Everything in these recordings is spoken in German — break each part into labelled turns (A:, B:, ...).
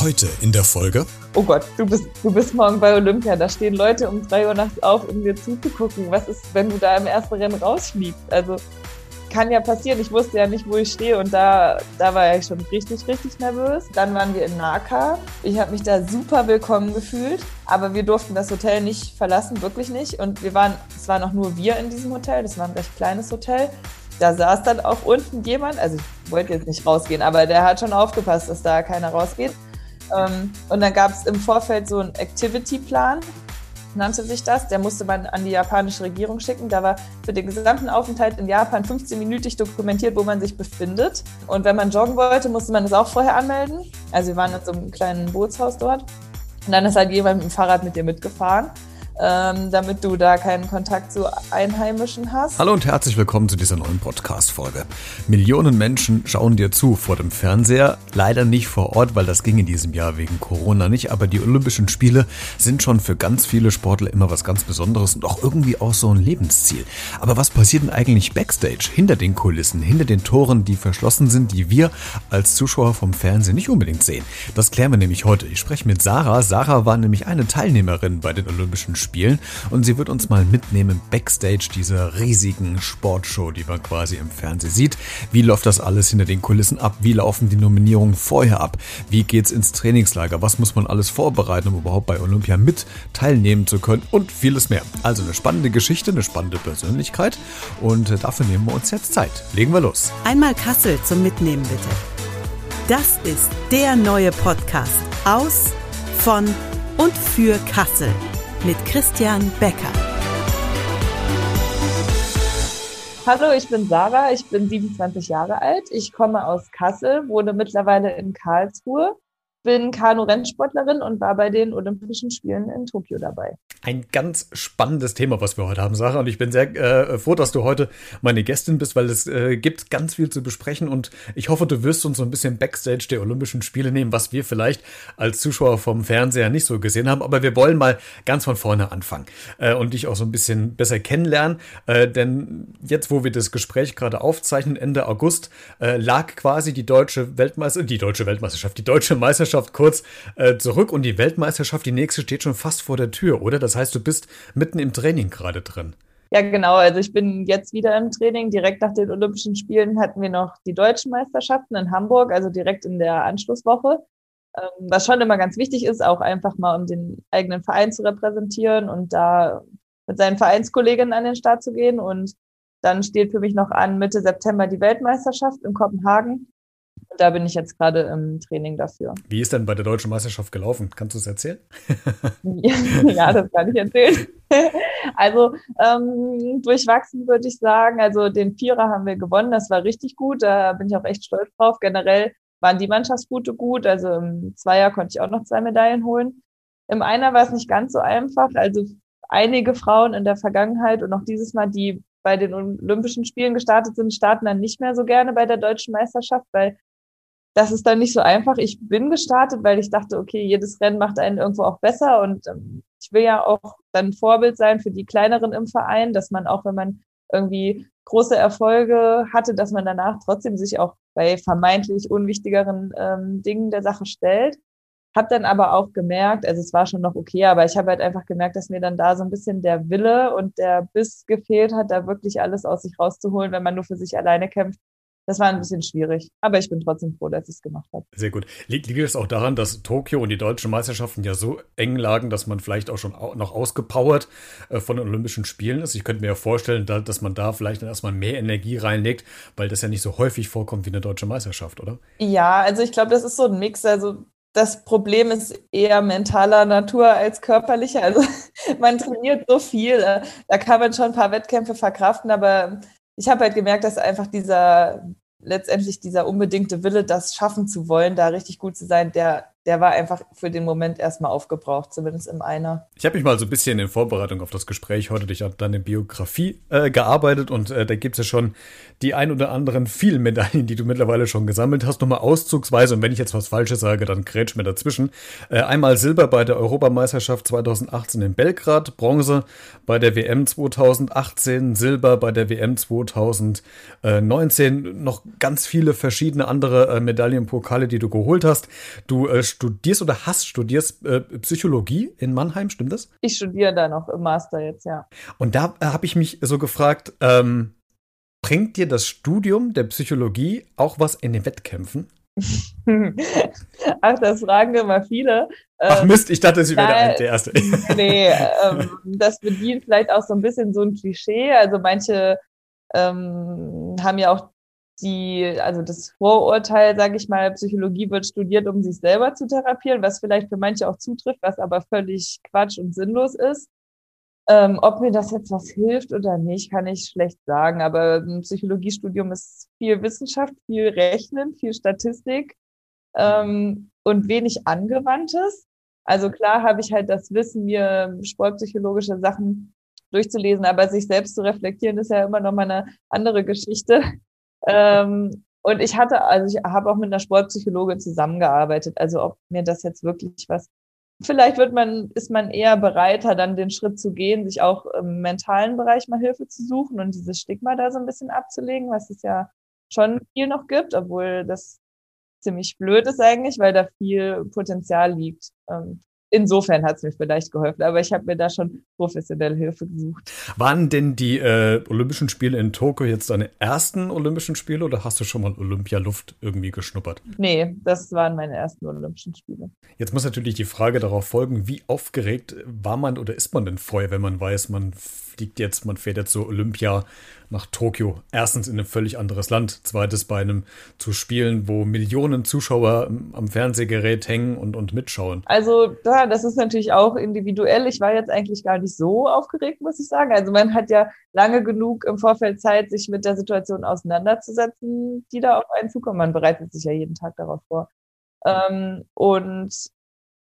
A: Heute in der Folge.
B: Oh Gott, du bist, du bist morgen bei Olympia. Da stehen Leute um drei Uhr nachts auf, um dir zuzugucken. Was ist, wenn du da im ersten Rennen rausfliegst? Also kann ja passieren. Ich wusste ja nicht, wo ich stehe und da, da war ich schon richtig, richtig nervös. Dann waren wir in Naka. Ich habe mich da super willkommen gefühlt, aber wir durften das Hotel nicht verlassen, wirklich nicht. Und wir waren, es waren auch nur wir in diesem Hotel. Das war ein recht kleines Hotel. Da saß dann auch unten jemand, also ich wollte jetzt nicht rausgehen, aber der hat schon aufgepasst, dass da keiner rausgeht. Ähm, und dann gab es im Vorfeld so einen Activity-Plan, nannte sich das. Der musste man an die japanische Regierung schicken. Da war für den gesamten Aufenthalt in Japan 15-minütig dokumentiert, wo man sich befindet. Und wenn man joggen wollte, musste man das auch vorher anmelden. Also wir waren in so einem kleinen Bootshaus dort. Und dann ist halt jemand mit dem Fahrrad mit dir mitgefahren ähm, damit du da keinen Kontakt zu Einheimischen hast.
A: Hallo und herzlich willkommen zu dieser neuen Podcast-Folge. Millionen Menschen schauen dir zu vor dem Fernseher. Leider nicht vor Ort, weil das ging in diesem Jahr wegen Corona nicht. Aber die Olympischen Spiele sind schon für ganz viele Sportler immer was ganz Besonderes und auch irgendwie auch so ein Lebensziel. Aber was passiert denn eigentlich backstage, hinter den Kulissen, hinter den Toren, die verschlossen sind, die wir als Zuschauer vom Fernsehen nicht unbedingt sehen? Das klären wir nämlich heute. Ich spreche mit Sarah. Sarah war nämlich eine Teilnehmerin bei den Olympischen Spielen spielen und sie wird uns mal mitnehmen backstage dieser riesigen Sportshow, die man quasi im Fernsehen sieht. Wie läuft das alles hinter den Kulissen ab? Wie laufen die Nominierungen vorher ab? Wie geht's ins Trainingslager? Was muss man alles vorbereiten, um überhaupt bei Olympia mit teilnehmen zu können? Und vieles mehr. Also eine spannende Geschichte, eine spannende Persönlichkeit und dafür nehmen wir uns jetzt Zeit. Legen wir los.
C: Einmal Kassel zum Mitnehmen bitte. Das ist der neue Podcast aus, von und für Kassel mit Christian Becker.
B: Hallo, ich bin Sarah, ich bin 27 Jahre alt. Ich komme aus Kassel, wohne mittlerweile in Karlsruhe bin Kanu-Rennsportlerin und war bei den Olympischen Spielen in Tokio dabei.
A: Ein ganz spannendes Thema, was wir heute haben, Sarah. Und ich bin sehr äh, froh, dass du heute meine Gästin bist, weil es äh, gibt ganz viel zu besprechen. Und ich hoffe, du wirst uns so ein bisschen Backstage der Olympischen Spiele nehmen, was wir vielleicht als Zuschauer vom Fernseher nicht so gesehen haben. Aber wir wollen mal ganz von vorne anfangen äh, und dich auch so ein bisschen besser kennenlernen. Äh, denn jetzt, wo wir das Gespräch gerade aufzeichnen, Ende August, äh, lag quasi die deutsche Weltmeisterschaft, die deutsche Weltmeisterschaft, die deutsche Meisterschaft kurz äh, zurück und die Weltmeisterschaft, die nächste, steht schon fast vor der Tür, oder? Das heißt, du bist mitten im Training gerade drin.
B: Ja, genau. Also ich bin jetzt wieder im Training. Direkt nach den Olympischen Spielen hatten wir noch die deutschen Meisterschaften in Hamburg, also direkt in der Anschlusswoche. Ähm, was schon immer ganz wichtig ist, auch einfach mal um den eigenen Verein zu repräsentieren und da mit seinen Vereinskolleginnen an den Start zu gehen. Und dann steht für mich noch an Mitte September die Weltmeisterschaft in Kopenhagen da bin ich jetzt gerade im Training dafür.
A: Wie ist denn bei der deutschen Meisterschaft gelaufen? Kannst du es erzählen?
B: ja, das kann ich erzählen. also ähm, durchwachsen würde ich sagen. Also den Vierer haben wir gewonnen, das war richtig gut. Da bin ich auch echt stolz drauf. Generell waren die Mannschaftsgute gut. Also im Zweier konnte ich auch noch zwei Medaillen holen. Im Einer war es nicht ganz so einfach. Also einige Frauen in der Vergangenheit und auch dieses Mal, die bei den Olympischen Spielen gestartet sind, starten dann nicht mehr so gerne bei der deutschen Meisterschaft, weil das ist dann nicht so einfach. Ich bin gestartet, weil ich dachte, okay, jedes Rennen macht einen irgendwo auch besser und ähm, ich will ja auch dann Vorbild sein für die kleineren im Verein, dass man auch, wenn man irgendwie große Erfolge hatte, dass man danach trotzdem sich auch bei vermeintlich unwichtigeren ähm, Dingen der Sache stellt. Hab dann aber auch gemerkt, also es war schon noch okay, aber ich habe halt einfach gemerkt, dass mir dann da so ein bisschen der Wille und der Biss gefehlt hat, da wirklich alles aus sich rauszuholen, wenn man nur für sich alleine kämpft das war ein bisschen schwierig. Aber ich bin trotzdem froh, dass ich es gemacht habe.
A: Sehr gut. Liegt, liegt es auch daran, dass Tokio und die deutschen Meisterschaften ja so eng lagen, dass man vielleicht auch schon noch ausgepowert äh, von den Olympischen Spielen ist? Ich könnte mir ja vorstellen, da, dass man da vielleicht dann erstmal mehr Energie reinlegt, weil das ja nicht so häufig vorkommt wie eine deutsche Meisterschaft, oder?
B: Ja, also ich glaube, das ist so ein Mix. Also das Problem ist eher mentaler Natur als körperlicher. Also man trainiert so viel, äh, da kann man schon ein paar Wettkämpfe verkraften, aber ich habe halt gemerkt, dass einfach dieser letztendlich dieser unbedingte Wille, das schaffen zu wollen, da richtig gut zu sein, der der war einfach für den Moment erstmal aufgebraucht, zumindest im Einer.
A: Ich habe mich mal so ein bisschen in Vorbereitung auf das Gespräch heute durch deine Biografie äh, gearbeitet und äh, da gibt es ja schon die ein oder anderen vielen Medaillen, die du mittlerweile schon gesammelt hast. Nochmal auszugsweise und wenn ich jetzt was Falsches sage, dann grätsch mir dazwischen. Äh, einmal Silber bei der Europameisterschaft 2018 in Belgrad, Bronze bei der WM 2018, Silber bei der WM 2019, noch ganz viele verschiedene andere äh, Medaillenpokale, die du geholt hast. Du äh, studierst oder hast studierst äh, Psychologie in Mannheim, stimmt das?
B: Ich studiere da noch im Master jetzt, ja.
A: Und da äh, habe ich mich so gefragt, ähm, bringt dir das Studium der Psychologie auch was in den Wettkämpfen?
B: Ach, das fragen immer viele.
A: Ach ähm, Mist, ich dachte, sie wäre der, der Erste.
B: nee, ähm, das bedient vielleicht auch so ein bisschen so ein Klischee. Also manche ähm, haben ja auch die, also das Vorurteil, sage ich mal, Psychologie wird studiert, um sich selber zu therapieren, was vielleicht für manche auch zutrifft, was aber völlig Quatsch und sinnlos ist. Ähm, ob mir das jetzt was hilft oder nicht, kann ich schlecht sagen. Aber ein Psychologiestudium ist viel Wissenschaft, viel Rechnen, viel Statistik ähm, und wenig Angewandtes. Also klar habe ich halt das Wissen, mir sportpsychologische Sachen durchzulesen, aber sich selbst zu reflektieren ist ja immer noch mal eine andere Geschichte. Ähm, und ich hatte, also ich habe auch mit einer Sportpsychologin zusammengearbeitet. Also ob mir das jetzt wirklich was, vielleicht wird man, ist man eher bereiter, dann den Schritt zu gehen, sich auch im mentalen Bereich mal Hilfe zu suchen und dieses Stigma da so ein bisschen abzulegen, was es ja schon viel noch gibt, obwohl das ziemlich blöd ist eigentlich, weil da viel Potenzial liegt. Ähm, insofern hat es mir vielleicht geholfen, aber ich habe mir da schon professionelle Hilfe gesucht.
A: Waren denn die äh, Olympischen Spiele in Tokio jetzt deine ersten Olympischen Spiele oder hast du schon mal Olympialuft irgendwie geschnuppert?
B: Nee, das waren meine ersten Olympischen Spiele.
A: Jetzt muss natürlich die Frage darauf folgen, wie aufgeregt war man oder ist man denn vorher, wenn man weiß, man fliegt jetzt, man fährt jetzt zur Olympia nach Tokio. Erstens in ein völlig anderes Land, zweites bei einem zu spielen, wo Millionen Zuschauer am Fernsehgerät hängen und, und mitschauen.
B: Also ja, das ist natürlich auch individuell. Ich war jetzt eigentlich gar nicht so aufgeregt, muss ich sagen. Also man hat ja lange genug im Vorfeld Zeit, sich mit der Situation auseinanderzusetzen, die da auf einen zukommt. Man bereitet sich ja jeden Tag darauf vor. Ähm, und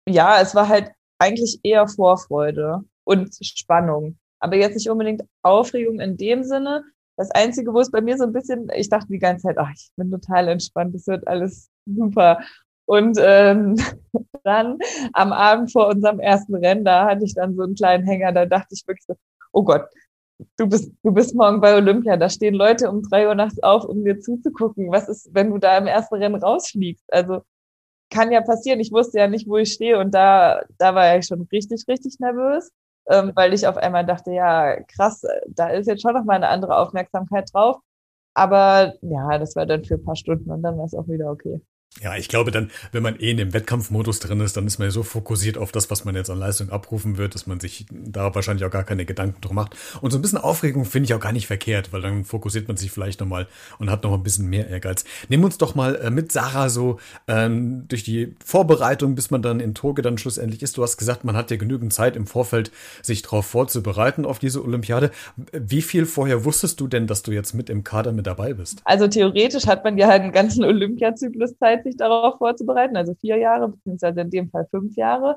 B: ja, es war halt eigentlich eher Vorfreude und Spannung. Aber jetzt nicht unbedingt Aufregung in dem Sinne, das Einzige, wo es bei mir so ein bisschen, ich dachte die ganze Zeit, ach, ich bin total entspannt, es wird alles super. Und ähm, dann am Abend vor unserem ersten Rennen, da hatte ich dann so einen kleinen Hänger, da dachte ich wirklich so, oh Gott, du bist, du bist morgen bei Olympia, da stehen Leute um drei Uhr nachts auf, um dir zuzugucken. Was ist, wenn du da im ersten Rennen rausfliegst? Also kann ja passieren. Ich wusste ja nicht, wo ich stehe und da, da war ich schon richtig, richtig nervös ähm, weil ich auf einmal dachte, ja, krass, da ist jetzt schon noch mal eine andere Aufmerksamkeit drauf. Aber ja, das war dann für ein paar Stunden und dann war es auch wieder okay.
A: Ja, ich glaube dann, wenn man eh in dem Wettkampfmodus drin ist, dann ist man ja so fokussiert auf das, was man jetzt an Leistung abrufen wird, dass man sich da wahrscheinlich auch gar keine Gedanken drum macht. Und so ein bisschen Aufregung finde ich auch gar nicht verkehrt, weil dann fokussiert man sich vielleicht nochmal und hat noch ein bisschen mehr Ehrgeiz. Nehmen uns doch mal äh, mit Sarah so ähm, durch die Vorbereitung, bis man dann in Toge dann schlussendlich ist. Du hast gesagt, man hat ja genügend Zeit im Vorfeld, sich darauf vorzubereiten auf diese Olympiade. Wie viel vorher wusstest du denn, dass du jetzt mit im Kader mit dabei bist?
B: Also theoretisch hat man ja einen ganzen Olympiazyklus Zeit sich darauf vorzubereiten, also vier Jahre, beziehungsweise in dem Fall fünf Jahre.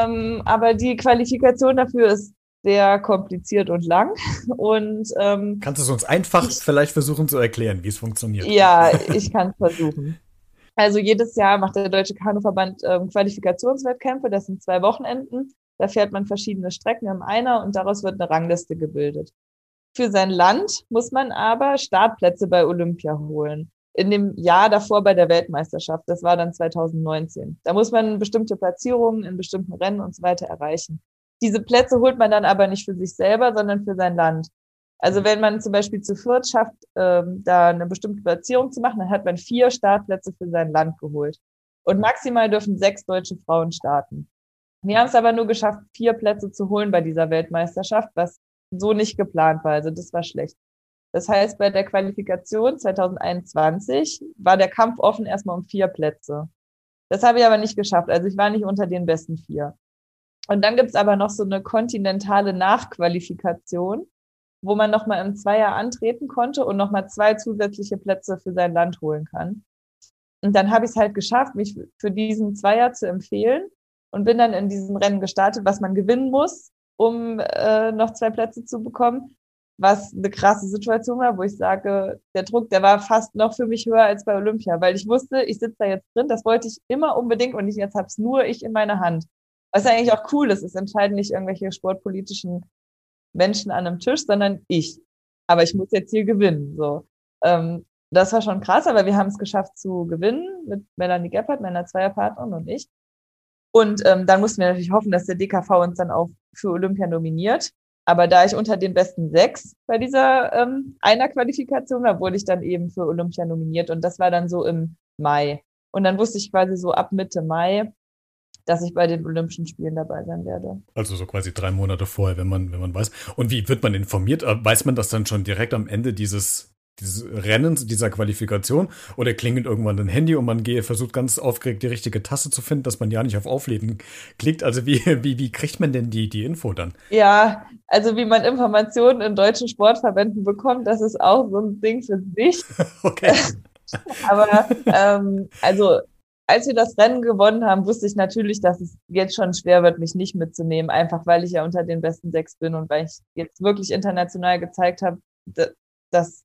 B: Ähm, aber die Qualifikation dafür ist sehr kompliziert und lang. Und ähm,
A: kannst du es uns einfach ich, vielleicht versuchen zu erklären, wie es funktioniert?
B: Ja, ich kann es versuchen. Also jedes Jahr macht der Deutsche Kanuverband ähm, Qualifikationswettkämpfe. Das sind zwei Wochenenden. Da fährt man verschiedene Strecken im Einer und daraus wird eine Rangliste gebildet. Für sein Land muss man aber Startplätze bei Olympia holen in dem Jahr davor bei der Weltmeisterschaft. Das war dann 2019. Da muss man bestimmte Platzierungen in bestimmten Rennen und so weiter erreichen. Diese Plätze holt man dann aber nicht für sich selber, sondern für sein Land. Also wenn man zum Beispiel zu viert schafft, ähm, da eine bestimmte Platzierung zu machen, dann hat man vier Startplätze für sein Land geholt. Und maximal dürfen sechs deutsche Frauen starten. Wir haben es aber nur geschafft, vier Plätze zu holen bei dieser Weltmeisterschaft, was so nicht geplant war. Also das war schlecht. Das heißt, bei der Qualifikation 2021 war der Kampf offen erstmal um vier Plätze. Das habe ich aber nicht geschafft. Also ich war nicht unter den besten vier. Und dann gibt es aber noch so eine kontinentale Nachqualifikation, wo man nochmal im Zweier antreten konnte und nochmal zwei zusätzliche Plätze für sein Land holen kann. Und dann habe ich es halt geschafft, mich für diesen Zweier zu empfehlen und bin dann in diesem Rennen gestartet, was man gewinnen muss, um äh, noch zwei Plätze zu bekommen was eine krasse Situation war, wo ich sage, der Druck, der war fast noch für mich höher als bei Olympia, weil ich wusste, ich sitze da jetzt drin, das wollte ich immer unbedingt und ich, jetzt habe es nur ich in meiner Hand. Was ja eigentlich auch cool ist, es entscheiden nicht irgendwelche sportpolitischen Menschen an einem Tisch, sondern ich. Aber ich muss jetzt hier gewinnen. So, ähm, das war schon krass, aber wir haben es geschafft zu gewinnen mit Melanie Geppert, meiner Zweierpartnerin und ich. Und ähm, dann mussten wir natürlich hoffen, dass der DKV uns dann auch für Olympia nominiert. Aber da ich unter den besten sechs bei dieser ähm, einer Qualifikation war, wurde ich dann eben für Olympia nominiert. Und das war dann so im Mai. Und dann wusste ich quasi so ab Mitte Mai, dass ich bei den Olympischen Spielen dabei sein werde.
A: Also so quasi drei Monate vorher, wenn man, wenn man weiß. Und wie wird man informiert? Äh, weiß man das dann schon direkt am Ende dieses, dieses Rennens, dieser Qualifikation? Oder klingelt irgendwann ein Handy und man geht, versucht ganz aufgeregt die richtige Tasse zu finden, dass man ja nicht auf Aufleben klickt? Also wie, wie, wie kriegt man denn die, die Info dann?
B: Ja, also wie man Informationen in deutschen Sportverbänden bekommt, das ist auch so ein Ding für sich. okay. Aber ähm, also als wir das Rennen gewonnen haben, wusste ich natürlich, dass es jetzt schon schwer wird, mich nicht mitzunehmen, einfach weil ich ja unter den besten sechs bin und weil ich jetzt wirklich international gezeigt habe, dass,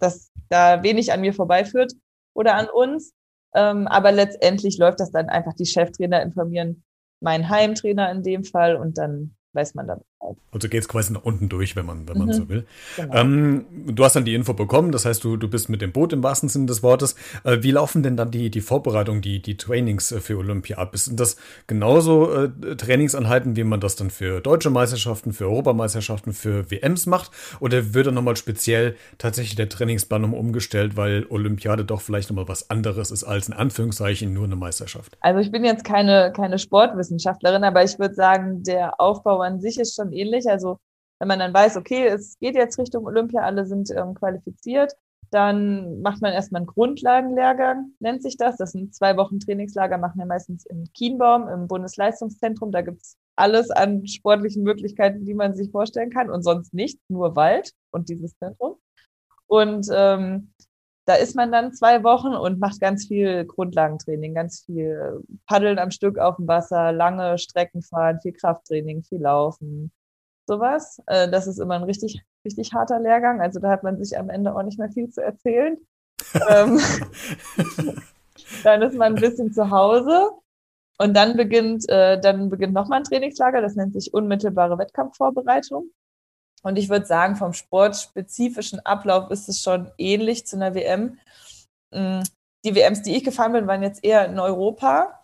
B: dass da wenig an mir vorbeiführt oder an uns. Ähm, aber letztendlich läuft das dann einfach, die Cheftrainer informieren meinen Heimtrainer in dem Fall und dann weiß man dann
A: Also geht es quasi nach unten durch, wenn man, wenn mhm. man so will. Genau. Ähm, du hast dann die Info bekommen, das heißt, du, du bist mit dem Boot im wahrsten Sinne des Wortes. Äh, wie laufen denn dann die, die Vorbereitungen, die, die Trainings äh, für Olympia ab? Sind das genauso äh, Trainingsanheiten, wie man das dann für deutsche Meisterschaften, für Europameisterschaften, für WMs macht? Oder wird dann nochmal speziell tatsächlich der Trainingsplan umgestellt, weil Olympiade doch vielleicht nochmal was anderes ist als in Anführungszeichen nur eine Meisterschaft?
B: Also ich bin jetzt keine, keine Sportwissenschaftlerin, aber ich würde sagen, der Aufbau an sich ist schon ähnlich. Also wenn man dann weiß, okay, es geht jetzt Richtung Olympia, alle sind ähm, qualifiziert, dann macht man erstmal einen Grundlagenlehrgang, nennt sich das. Das sind zwei Wochen Trainingslager, machen wir meistens in Kienbaum im Bundesleistungszentrum. Da gibt's alles an sportlichen Möglichkeiten, die man sich vorstellen kann und sonst nicht, nur Wald und dieses Zentrum. Und ähm, da ist man dann zwei Wochen und macht ganz viel Grundlagentraining, ganz viel Paddeln am Stück auf dem Wasser, lange Strecken fahren, viel Krafttraining, viel Laufen, sowas. Äh, das ist immer ein richtig, richtig harter Lehrgang. Also da hat man sich am Ende auch nicht mehr viel zu erzählen. Ähm, dann ist man ein bisschen zu Hause und dann beginnt, äh, dann beginnt nochmal ein Trainingslager, das nennt sich unmittelbare Wettkampfvorbereitung. Und ich würde sagen, vom sportspezifischen Ablauf ist es schon ähnlich zu einer WM. Mm, die WMs, die ich gefahren bin, waren jetzt eher in Europa.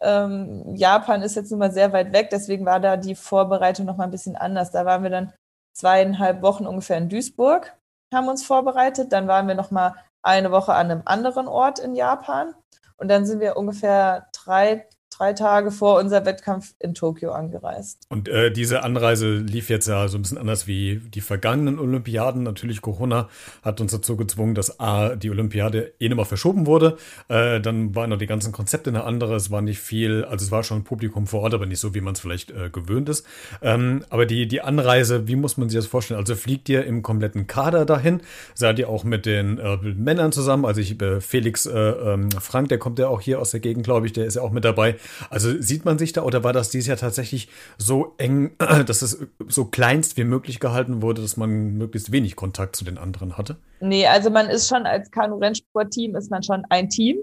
B: Ähm, Japan ist jetzt nun mal sehr weit weg, deswegen war da die Vorbereitung noch mal ein bisschen anders. Da waren wir dann zweieinhalb Wochen ungefähr in Duisburg, haben uns vorbereitet. Dann waren wir noch mal eine Woche an einem anderen Ort in Japan. Und dann sind wir ungefähr drei drei Tage vor unser Wettkampf in Tokio angereist.
A: Und äh, diese Anreise lief jetzt ja so ein bisschen anders wie die vergangenen Olympiaden. Natürlich Corona hat uns dazu gezwungen, dass A, die Olympiade eh nochmal verschoben wurde. Äh, dann waren noch die ganzen Konzepte eine andere. Es war nicht viel, also es war schon ein Publikum vor Ort, aber nicht so, wie man es vielleicht äh, gewöhnt ist. Ähm, aber die, die Anreise, wie muss man sich das vorstellen? Also fliegt ihr im kompletten Kader dahin? Seid ihr auch mit den äh, Männern zusammen? Also ich, äh, Felix äh, ähm, Frank, der kommt ja auch hier aus der Gegend, glaube ich, der ist ja auch mit dabei. Also sieht man sich da oder war das dieses Jahr tatsächlich so eng, dass es so kleinst wie möglich gehalten wurde, dass man möglichst wenig Kontakt zu den anderen hatte?
B: Nee, also man ist schon als Kanu-Rennsport-Team ist man schon ein Team.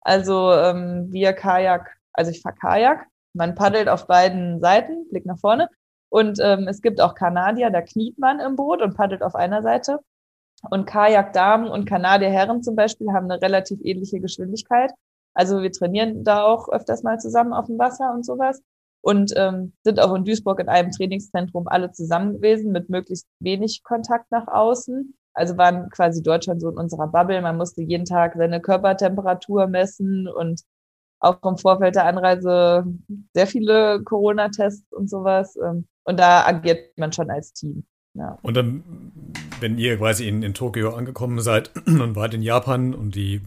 B: Also ähm, wir Kajak, also ich fahre Kajak, man paddelt auf beiden Seiten, Blick nach vorne. Und ähm, es gibt auch Kanadier, da kniet man im Boot und paddelt auf einer Seite. Und Kajak-Damen und Kanadier-Herren zum Beispiel haben eine relativ ähnliche Geschwindigkeit. Also wir trainieren da auch öfters mal zusammen auf dem Wasser und sowas und ähm, sind auch in Duisburg in einem Trainingszentrum alle zusammen gewesen mit möglichst wenig Kontakt nach außen. Also waren quasi Deutschland so in unserer Bubble. Man musste jeden Tag seine Körpertemperatur messen und auch im Vorfeld der Anreise sehr viele Corona-Tests und sowas. Ähm, und da agiert man schon als Team. Ja.
A: Und dann, wenn ihr quasi in, in Tokio angekommen seid und wart in Japan und die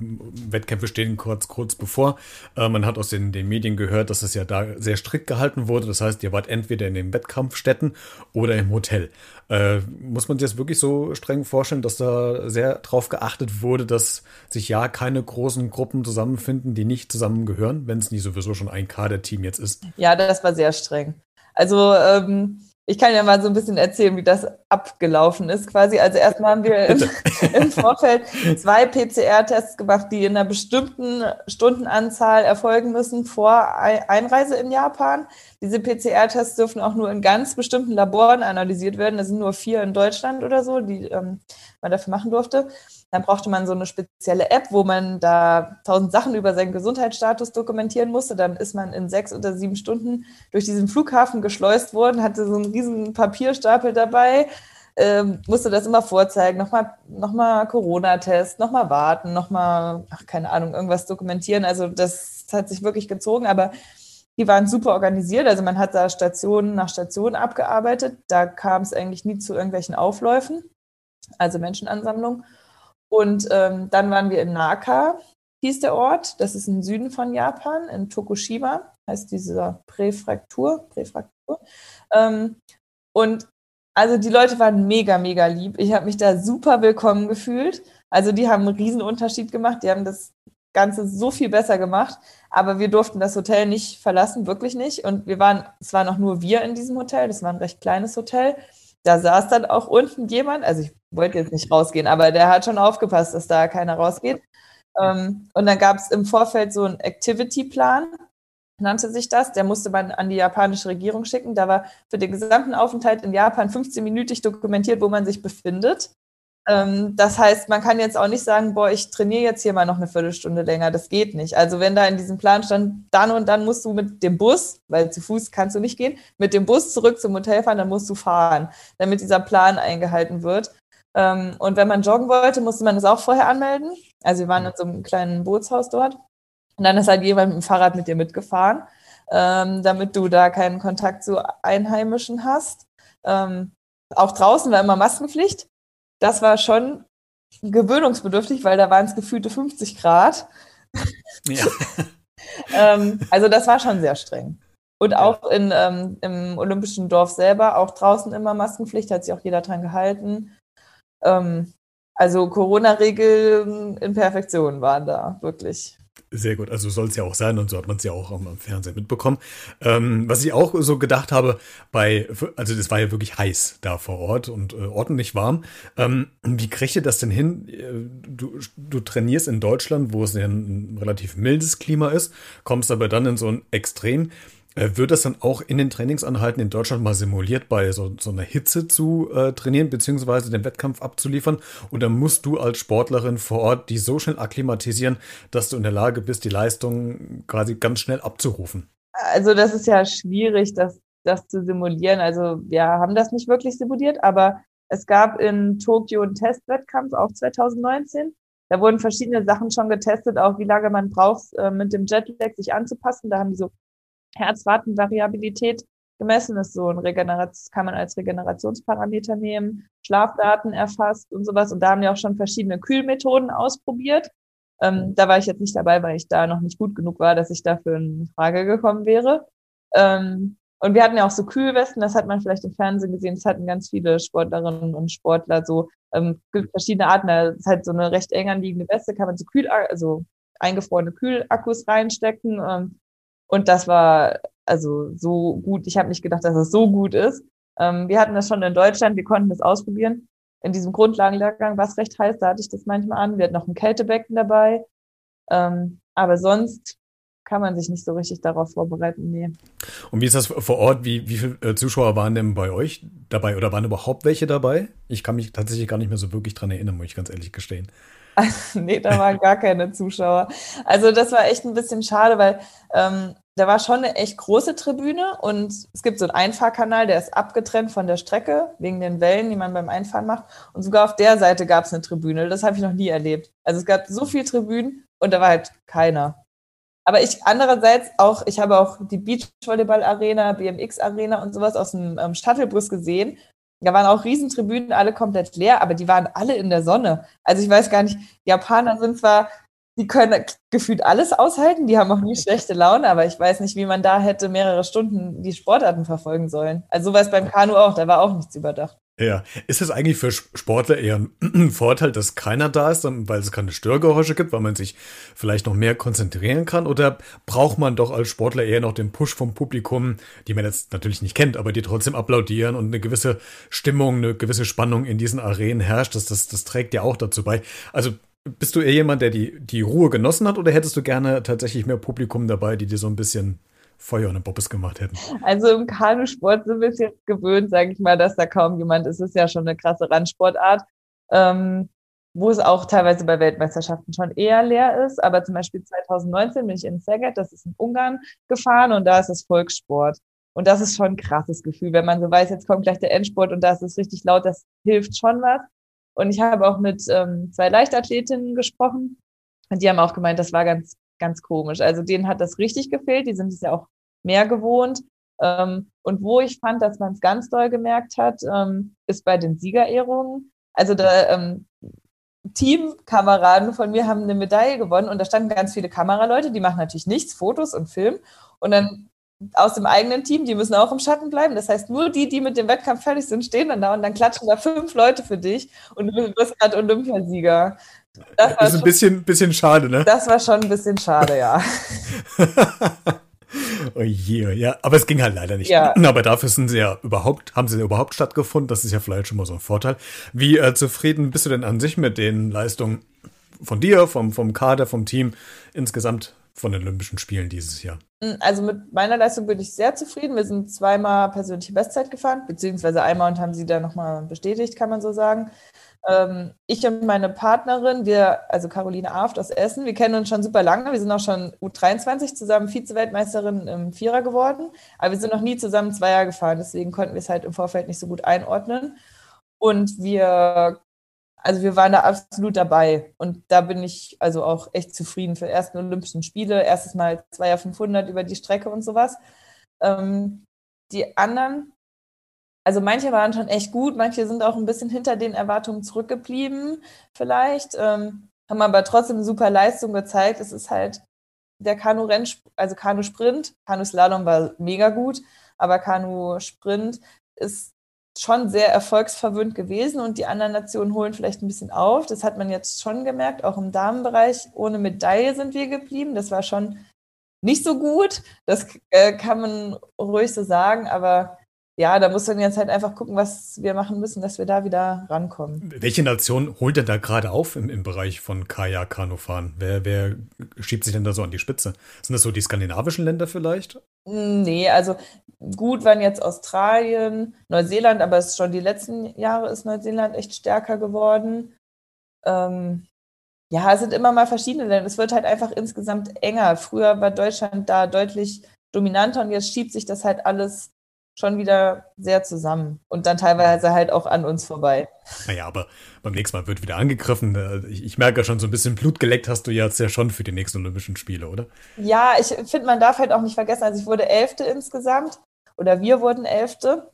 A: Wettkämpfe stehen kurz, kurz bevor, äh, man hat aus den, den Medien gehört, dass es ja da sehr strikt gehalten wurde. Das heißt, ihr wart entweder in den Wettkampfstätten oder im Hotel. Äh, muss man sich das wirklich so streng vorstellen, dass da sehr drauf geachtet wurde, dass sich ja keine großen Gruppen zusammenfinden, die nicht zusammengehören, wenn es nicht sowieso schon ein Kaderteam jetzt ist?
B: Ja, das war sehr streng. Also ähm, ich kann ja mal so ein bisschen erzählen, wie das abgelaufen ist quasi. Also erstmal haben wir im, im Vorfeld zwei PCR-Tests gemacht, die in einer bestimmten Stundenanzahl erfolgen müssen vor Einreise in Japan. Diese PCR-Tests dürfen auch nur in ganz bestimmten Laboren analysiert werden. Das sind nur vier in Deutschland oder so. Die ähm, man dafür machen durfte. Dann brauchte man so eine spezielle App, wo man da tausend Sachen über seinen Gesundheitsstatus dokumentieren musste. Dann ist man in sechs oder sieben Stunden durch diesen Flughafen geschleust worden, hatte so einen riesen Papierstapel dabei, ähm, musste das immer vorzeigen, nochmal noch Corona-Test, nochmal warten, nochmal, ach, keine Ahnung, irgendwas dokumentieren. Also das hat sich wirklich gezogen, aber die waren super organisiert. Also man hat da Station nach Station abgearbeitet. Da kam es eigentlich nie zu irgendwelchen Aufläufen, also Menschenansammlungen. Und ähm, dann waren wir in Naka, hieß der Ort. Das ist im Süden von Japan, in Tokushima, heißt diese Präfraktur. Präfraktur. Ähm, und also die Leute waren mega, mega lieb. Ich habe mich da super willkommen gefühlt. Also die haben einen riesen Unterschied gemacht. Die haben das Ganze so viel besser gemacht. Aber wir durften das Hotel nicht verlassen, wirklich nicht. Und wir waren, es waren auch nur wir in diesem Hotel. Das war ein recht kleines Hotel. Da saß dann auch unten jemand. Also ich wollte jetzt nicht rausgehen, aber der hat schon aufgepasst, dass da keiner rausgeht. Ähm, und dann gab es im Vorfeld so einen Activity-Plan nannte sich das. Der musste man an die japanische Regierung schicken. Da war für den gesamten Aufenthalt in Japan 15-minütig dokumentiert, wo man sich befindet. Ähm, das heißt, man kann jetzt auch nicht sagen, boah, ich trainiere jetzt hier mal noch eine Viertelstunde länger. Das geht nicht. Also wenn da in diesem Plan stand, dann und dann musst du mit dem Bus, weil zu Fuß kannst du nicht gehen, mit dem Bus zurück zum Hotel fahren, dann musst du fahren, damit dieser Plan eingehalten wird. Ähm, und wenn man joggen wollte, musste man das auch vorher anmelden. Also wir waren in so einem kleinen Bootshaus dort. Und dann ist halt jemand mit dem Fahrrad mit dir mitgefahren, ähm, damit du da keinen Kontakt zu Einheimischen hast. Ähm, auch draußen war immer Maskenpflicht. Das war schon gewöhnungsbedürftig, weil da waren es gefühlte 50 Grad. Ja. ähm, also das war schon sehr streng. Und auch in, ähm, im Olympischen Dorf selber, auch draußen immer Maskenpflicht, hat sich auch jeder dran gehalten. Ähm, also Corona-Regeln in Perfektion waren da, wirklich.
A: Sehr gut, also soll es ja auch sein und so hat man es ja auch am Fernsehen mitbekommen. Ähm, was ich auch so gedacht habe, bei, also das war ja wirklich heiß da vor Ort und äh, ordentlich warm. Ähm, wie kriegt ihr das denn hin? Äh, du, du trainierst in Deutschland, wo es ja ein relativ mildes Klima ist, kommst aber dann in so ein Extrem. Äh, wird das dann auch in den Trainingsanhalten in Deutschland mal simuliert, bei so, so einer Hitze zu äh, trainieren, beziehungsweise den Wettkampf abzuliefern? Oder musst du als Sportlerin vor Ort die so schnell akklimatisieren, dass du in der Lage bist, die Leistung quasi ganz schnell abzurufen?
B: Also das ist ja schwierig, das, das zu simulieren. Also wir haben das nicht wirklich simuliert, aber es gab in Tokio einen Testwettkampf, auch 2019. Da wurden verschiedene Sachen schon getestet, auch wie lange man braucht, äh, mit dem Jetlag sich anzupassen. Da haben die so Herzratenvariabilität gemessen ist. So ein Regeneration, kann man als Regenerationsparameter nehmen, Schlafdaten erfasst und sowas. Und da haben wir auch schon verschiedene Kühlmethoden ausprobiert. Ähm, da war ich jetzt nicht dabei, weil ich da noch nicht gut genug war, dass ich dafür in Frage gekommen wäre. Ähm, und wir hatten ja auch so Kühlwesten, das hat man vielleicht im Fernsehen gesehen, das hatten ganz viele Sportlerinnen und Sportler so, ähm, gibt verschiedene Arten, da ist halt so eine recht eng anliegende Weste, kann man so Kühl, also eingefrorene Kühlakkus reinstecken. Ähm, und das war also so gut. Ich habe nicht gedacht, dass es so gut ist. Ähm, wir hatten das schon in Deutschland, wir konnten das ausprobieren. In diesem Grundlagenlehrgang war es recht heiß, da hatte ich das manchmal an. Wir hatten noch ein Kältebecken dabei. Ähm, aber sonst kann man sich nicht so richtig darauf vorbereiten. Nee.
A: Und wie ist das vor Ort? Wie, wie viele äh, Zuschauer waren denn bei euch dabei oder waren überhaupt welche dabei? Ich kann mich tatsächlich gar nicht mehr so wirklich dran erinnern, muss ich ganz ehrlich gestehen.
B: nee, da waren gar keine Zuschauer. Also das war echt ein bisschen schade, weil ähm, da war schon eine echt große Tribüne und es gibt so einen Einfahrkanal, der ist abgetrennt von der Strecke wegen den Wellen, die man beim Einfahren macht. Und sogar auf der Seite gab es eine Tribüne. Das habe ich noch nie erlebt. Also es gab so viele Tribünen und da war halt keiner. Aber ich andererseits auch, ich habe auch die Beachvolleyball-Arena, BMX-Arena und sowas aus dem ähm, Shuttlebus gesehen. Da waren auch Riesentribünen, alle komplett leer, aber die waren alle in der Sonne. Also ich weiß gar nicht, Japaner sind zwar, die können gefühlt alles aushalten, die haben auch nie schlechte Laune, aber ich weiß nicht, wie man da hätte mehrere Stunden die Sportarten verfolgen sollen. Also so war es beim Kanu auch, da war auch nichts überdacht.
A: Ja, ist es eigentlich für Sportler eher ein Vorteil, dass keiner da ist, weil es keine Störgeräusche gibt, weil man sich vielleicht noch mehr konzentrieren kann? Oder braucht man doch als Sportler eher noch den Push vom Publikum, die man jetzt natürlich nicht kennt, aber die trotzdem applaudieren und eine gewisse Stimmung, eine gewisse Spannung in diesen Arenen herrscht? Das, das, das trägt ja auch dazu bei. Also bist du eher jemand, der die, die Ruhe genossen hat oder hättest du gerne tatsächlich mehr Publikum dabei, die dir so ein bisschen Feuer und Bobbes gemacht hätten.
B: Also im Kanusport sind wir es jetzt gewöhnt, sage ich mal, dass da kaum jemand ist. Es ist ja schon eine krasse Randsportart. ähm, wo es auch teilweise bei Weltmeisterschaften schon eher leer ist. Aber zum Beispiel 2019 bin ich in Szeged, das ist in Ungarn, gefahren und da ist es Volkssport. Und das ist schon ein krasses Gefühl, wenn man so weiß, jetzt kommt gleich der Endspurt und da ist es richtig laut, das hilft schon was. Und ich habe auch mit ähm, zwei Leichtathletinnen gesprochen und die haben auch gemeint, das war ganz, ganz komisch. Also denen hat das richtig gefehlt, die sind es ja auch mehr gewohnt. Ähm, und wo ich fand, dass man es ganz doll gemerkt hat, ähm, ist bei den Siegerehrungen. Also da, ähm, Teamkameraden von mir haben eine Medaille gewonnen und da standen ganz viele Kameraleute, die machen natürlich nichts, Fotos und Film. Und dann aus dem eigenen Team, die müssen auch im Schatten bleiben. Das heißt, nur die, die mit dem Wettkampf fertig sind, stehen dann da und dann klatschen da fünf Leute für dich und du bist gerade Olympiasieger.
A: Das, das ist ein bisschen, bisschen schade, ne?
B: Das war schon ein bisschen schade, ja.
A: Oh je, ja, aber es ging halt leider nicht. Ja. Aber dafür sind sie ja überhaupt, haben sie ja überhaupt stattgefunden. Das ist ja vielleicht schon mal so ein Vorteil. Wie äh, zufrieden bist du denn an sich mit den Leistungen von dir, vom, vom Kader, vom Team insgesamt von den Olympischen Spielen dieses Jahr?
B: Hm, also mit meiner Leistung bin ich sehr zufrieden. Wir sind zweimal persönliche Bestzeit gefahren, beziehungsweise einmal und haben sie dann nochmal bestätigt, kann man so sagen. Ähm, ich und meine Partnerin, wir, also Caroline Aft aus Essen, wir kennen uns schon super lange. Wir sind auch schon U23 zusammen Vize-Weltmeisterin im Vierer geworden, aber wir sind noch nie zusammen Zweier gefahren. Deswegen konnten wir es halt im Vorfeld nicht so gut einordnen. Und wir, also wir waren da absolut dabei. Und da bin ich also auch echt zufrieden für ersten Olympischen Spiele. Erstes Mal Zweier 500 über die Strecke und sowas. Ähm, die anderen also manche waren schon echt gut, manche sind auch ein bisschen hinter den Erwartungen zurückgeblieben, vielleicht, ähm, haben aber trotzdem super Leistung gezeigt. Es ist halt der Kanu-Renn, also Kanu-Sprint, Kanu-Slalom war mega gut, aber Kanu-Sprint ist schon sehr erfolgsverwöhnt gewesen und die anderen Nationen holen vielleicht ein bisschen auf. Das hat man jetzt schon gemerkt, auch im Damenbereich. Ohne Medaille sind wir geblieben. Das war schon nicht so gut. Das äh, kann man ruhig so sagen, aber ja, da muss man jetzt halt einfach gucken, was wir machen müssen, dass wir da wieder rankommen.
A: Welche Nation holt denn da gerade auf im, im Bereich von Kajak, Kanufahren? Wer, wer schiebt sich denn da so an die Spitze? Sind das so die skandinavischen Länder vielleicht?
B: Nee, also gut waren jetzt Australien, Neuseeland, aber es ist schon die letzten Jahre ist Neuseeland echt stärker geworden. Ähm, ja, es sind immer mal verschiedene Länder. Es wird halt einfach insgesamt enger. Früher war Deutschland da deutlich dominanter und jetzt schiebt sich das halt alles schon wieder sehr zusammen und dann teilweise halt auch an uns vorbei.
A: Naja, aber beim nächsten Mal wird wieder angegriffen. Äh, ich, ich merke ja schon, so ein bisschen Blut geleckt hast du jetzt ja schon für die nächsten Olympischen Spiele, oder?
B: Ja, ich finde, man darf halt auch nicht vergessen, also ich wurde Elfte insgesamt oder wir wurden Elfte.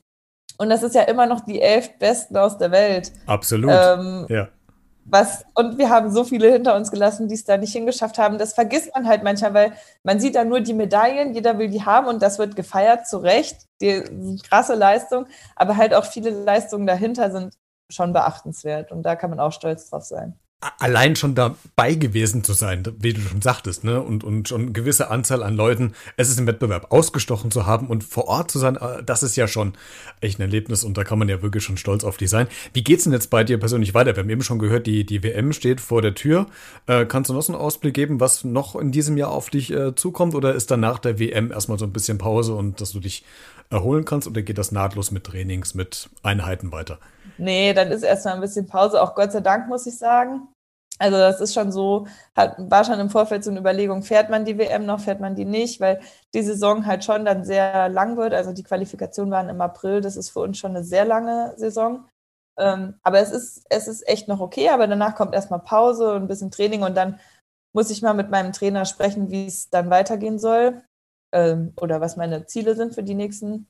B: Und das ist ja immer noch die elf Besten aus der Welt.
A: Absolut. Ähm, ja.
B: Was, und wir haben so viele hinter uns gelassen, die es da nicht hingeschafft haben. Das vergisst man halt manchmal, weil man sieht da nur die Medaillen, jeder will die haben und das wird gefeiert, zu Recht. Die krasse Leistung, aber halt auch viele Leistungen dahinter sind schon beachtenswert und da kann man auch stolz drauf sein
A: allein schon dabei gewesen zu sein, wie du schon sagtest, ne, und, und schon eine gewisse Anzahl an Leuten, es ist im Wettbewerb ausgestochen zu haben und vor Ort zu sein, äh, das ist ja schon echt ein Erlebnis und da kann man ja wirklich schon stolz auf dich sein. Wie geht's denn jetzt bei dir persönlich weiter? Wir haben eben schon gehört, die, die WM steht vor der Tür. Äh, kannst du noch so einen Ausblick geben, was noch in diesem Jahr auf dich äh, zukommt oder ist dann nach der WM erstmal so ein bisschen Pause und dass du dich erholen kannst oder geht das nahtlos mit Trainings, mit Einheiten weiter?
B: Nee, dann ist erstmal ein bisschen Pause, auch Gott sei Dank, muss ich sagen. Also das ist schon so, hat, war schon im Vorfeld so eine Überlegung, fährt man die WM noch, fährt man die nicht, weil die Saison halt schon dann sehr lang wird. Also die Qualifikationen waren im April, das ist für uns schon eine sehr lange Saison. Ähm, aber es ist, es ist echt noch okay, aber danach kommt erstmal Pause und ein bisschen Training und dann muss ich mal mit meinem Trainer sprechen, wie es dann weitergehen soll ähm, oder was meine Ziele sind für die nächsten,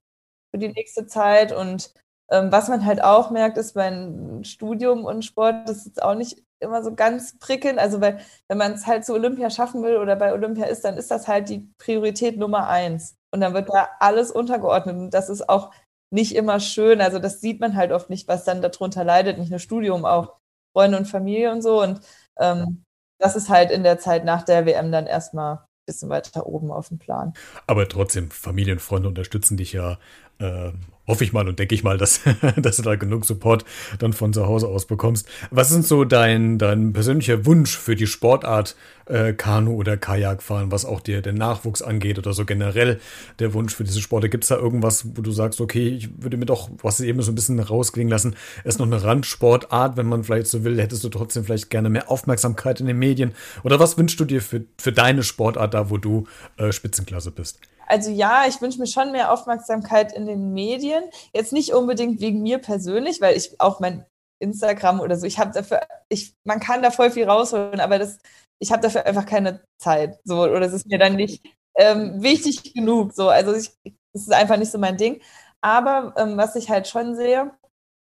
B: für die nächste Zeit. Und ähm, was man halt auch merkt, ist beim Studium und Sport, das ist auch nicht immer so ganz prickelnd. Also, weil, wenn man es halt zu Olympia schaffen will oder bei Olympia ist, dann ist das halt die Priorität Nummer eins. Und dann wird da alles untergeordnet. Und das ist auch nicht immer schön. Also, das sieht man halt oft nicht, was dann darunter leidet. Nicht nur Studium, auch Freunde und Familie und so. Und ähm, das ist halt in der Zeit nach der WM dann erstmal bisschen weiter oben auf dem Plan.
A: Aber trotzdem, Familienfreunde unterstützen dich ja äh, hoffe ich mal und denke ich mal, dass, dass du da genug Support dann von zu Hause aus bekommst. Was ist so dein, dein persönlicher Wunsch für die Sportart äh, Kanu oder Kajak fahren, was auch dir den Nachwuchs angeht oder so generell der Wunsch für diese Sporte? Gibt es da irgendwas, wo du sagst, okay, ich würde mir doch, was eben so ein bisschen rausklingen lassen, ist noch eine Randsportart, wenn man vielleicht so will, hättest du trotzdem vielleicht gerne mehr Aufmerksamkeit in den Medien? Oder was wünschst du dir für, für deine Sportart da, wo du äh, Spitzenklasse bist?
B: Also ja, ich wünsche mir schon mehr Aufmerksamkeit in den Medien. Jetzt nicht unbedingt wegen mir persönlich, weil ich auch mein Instagram oder so, ich habe dafür, ich, man kann da voll viel rausholen, aber das, ich habe dafür einfach keine Zeit. So, oder es ist mir dann nicht ähm, wichtig genug. So, also das ist einfach nicht so mein Ding. Aber ähm, was ich halt schon sehe,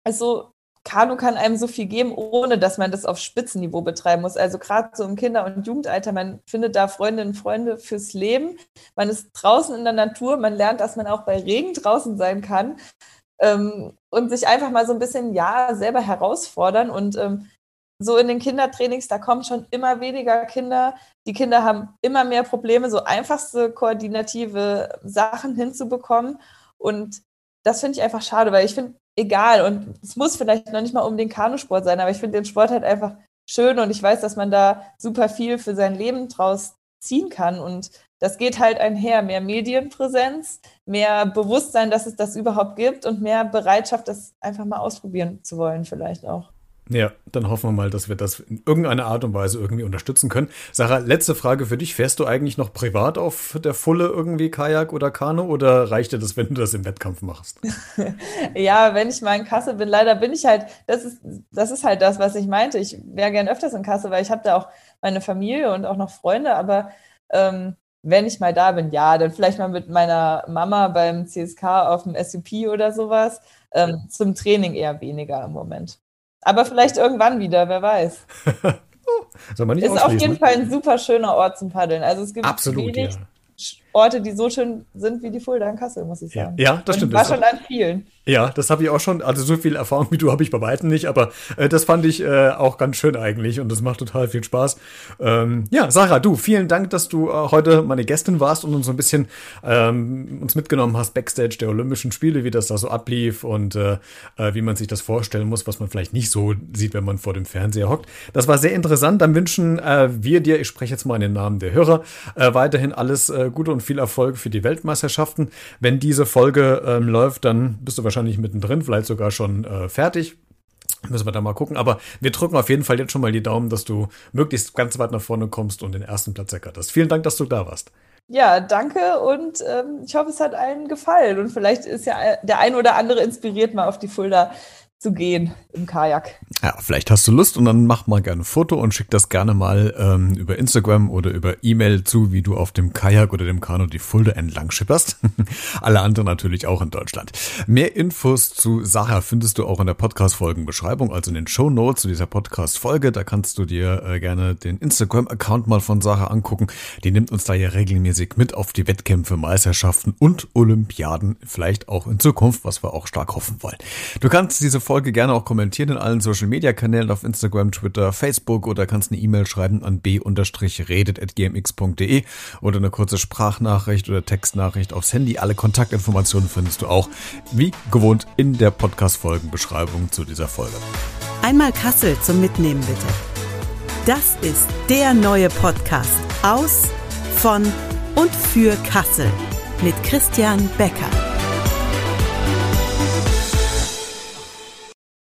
B: ist so, Kanu kann einem so viel geben, ohne dass man das auf Spitzenniveau betreiben muss. Also gerade so im Kinder- und Jugendalter, man findet da Freundinnen und Freunde fürs Leben. Man ist draußen in der Natur, man lernt, dass man auch bei Regen draußen sein kann ähm, und sich einfach mal so ein bisschen, ja, selber herausfordern. Und ähm, so in den Kindertrainings, da kommen schon immer weniger Kinder. Die Kinder haben immer mehr Probleme, so einfachste koordinative Sachen hinzubekommen. Und das finde ich einfach schade, weil ich finde, egal. Und es muss vielleicht noch nicht mal um den Kanusport sein, aber ich finde den Sport halt einfach schön und ich weiß, dass man da super viel für sein Leben draus ziehen kann. Und das geht halt einher. Mehr Medienpräsenz, mehr Bewusstsein, dass es das überhaupt gibt und mehr Bereitschaft, das einfach mal ausprobieren zu wollen, vielleicht auch.
A: Ja, dann hoffen wir mal, dass wir das in irgendeiner Art und Weise irgendwie unterstützen können. Sarah, letzte Frage für dich. Fährst du eigentlich noch privat auf der Fulle irgendwie Kajak oder Kanu oder reicht dir das, wenn du das im Wettkampf machst?
B: ja, wenn ich mal in Kasse bin, leider bin ich halt, das ist, das ist halt das, was ich meinte. Ich wäre gern öfters in Kasse, weil ich habe da auch meine Familie und auch noch Freunde, aber ähm, wenn ich mal da bin, ja, dann vielleicht mal mit meiner Mama beim CSK auf dem SUP oder sowas. Ähm, zum Training eher weniger im Moment. Aber vielleicht irgendwann wieder, wer weiß.
A: Soll man nicht
B: ist auf jeden Fall ein super schöner Ort zum Paddeln. Also es gibt
A: Absolut,
B: wenig
A: ja.
B: Orte, die so schön sind wie die Fulda in Kassel, muss ich sagen.
A: Ja, ja das
B: Und
A: stimmt.
B: Ich war schon an vielen.
A: Ja, das habe ich auch schon. Also so viel Erfahrung wie du habe ich bei weitem nicht, aber äh, das fand ich äh, auch ganz schön eigentlich und das macht total viel Spaß. Ähm, ja, Sarah, du, vielen Dank, dass du äh, heute meine Gästin warst und uns so ein bisschen ähm, uns mitgenommen hast backstage der Olympischen Spiele, wie das da so ablief und äh, äh, wie man sich das vorstellen muss, was man vielleicht nicht so sieht, wenn man vor dem Fernseher hockt. Das war sehr interessant. Dann wünschen äh, wir dir, ich spreche jetzt mal in den Namen der Hörer, weiterhin alles Gute und viel Erfolg für die Weltmeisterschaften. Wenn diese Folge ähm, läuft, dann bist du wahrscheinlich mittendrin, vielleicht sogar schon äh, fertig. Müssen wir da mal gucken. Aber wir drücken auf jeden Fall jetzt schon mal die Daumen, dass du möglichst ganz weit nach vorne kommst und den ersten Platz ergatterst. Vielen Dank, dass du da warst.
B: Ja, danke und ähm, ich hoffe, es hat allen gefallen und vielleicht ist ja der ein oder andere inspiriert, mal auf die Fulda zu gehen im Kajak.
A: Ja, vielleicht hast du Lust und dann mach mal gerne ein Foto und schick das gerne mal ähm, über Instagram oder über E-Mail zu, wie du auf dem Kajak oder dem Kanu die Fulda entlang schipperst. Alle anderen natürlich auch in Deutschland. Mehr Infos zu Sarah findest du auch in der Podcast-Folgenbeschreibung, also in den Show Notes zu dieser Podcast-Folge. Da kannst du dir äh, gerne den Instagram-Account mal von Sarah angucken. Die nimmt uns da ja regelmäßig mit auf die Wettkämpfe, Meisterschaften und Olympiaden, vielleicht auch in Zukunft, was wir auch stark hoffen wollen. Du kannst diese Folge gerne auch kommentieren in allen Social Media Kanälen auf Instagram, Twitter, Facebook oder kannst eine E-Mail schreiben an b-redet.gmx.de oder eine kurze Sprachnachricht oder Textnachricht aufs Handy. Alle Kontaktinformationen findest du auch wie gewohnt in der Podcast-Folgenbeschreibung zu dieser Folge.
C: Einmal Kassel zum Mitnehmen bitte. Das ist der neue Podcast aus, von und für Kassel mit Christian Becker.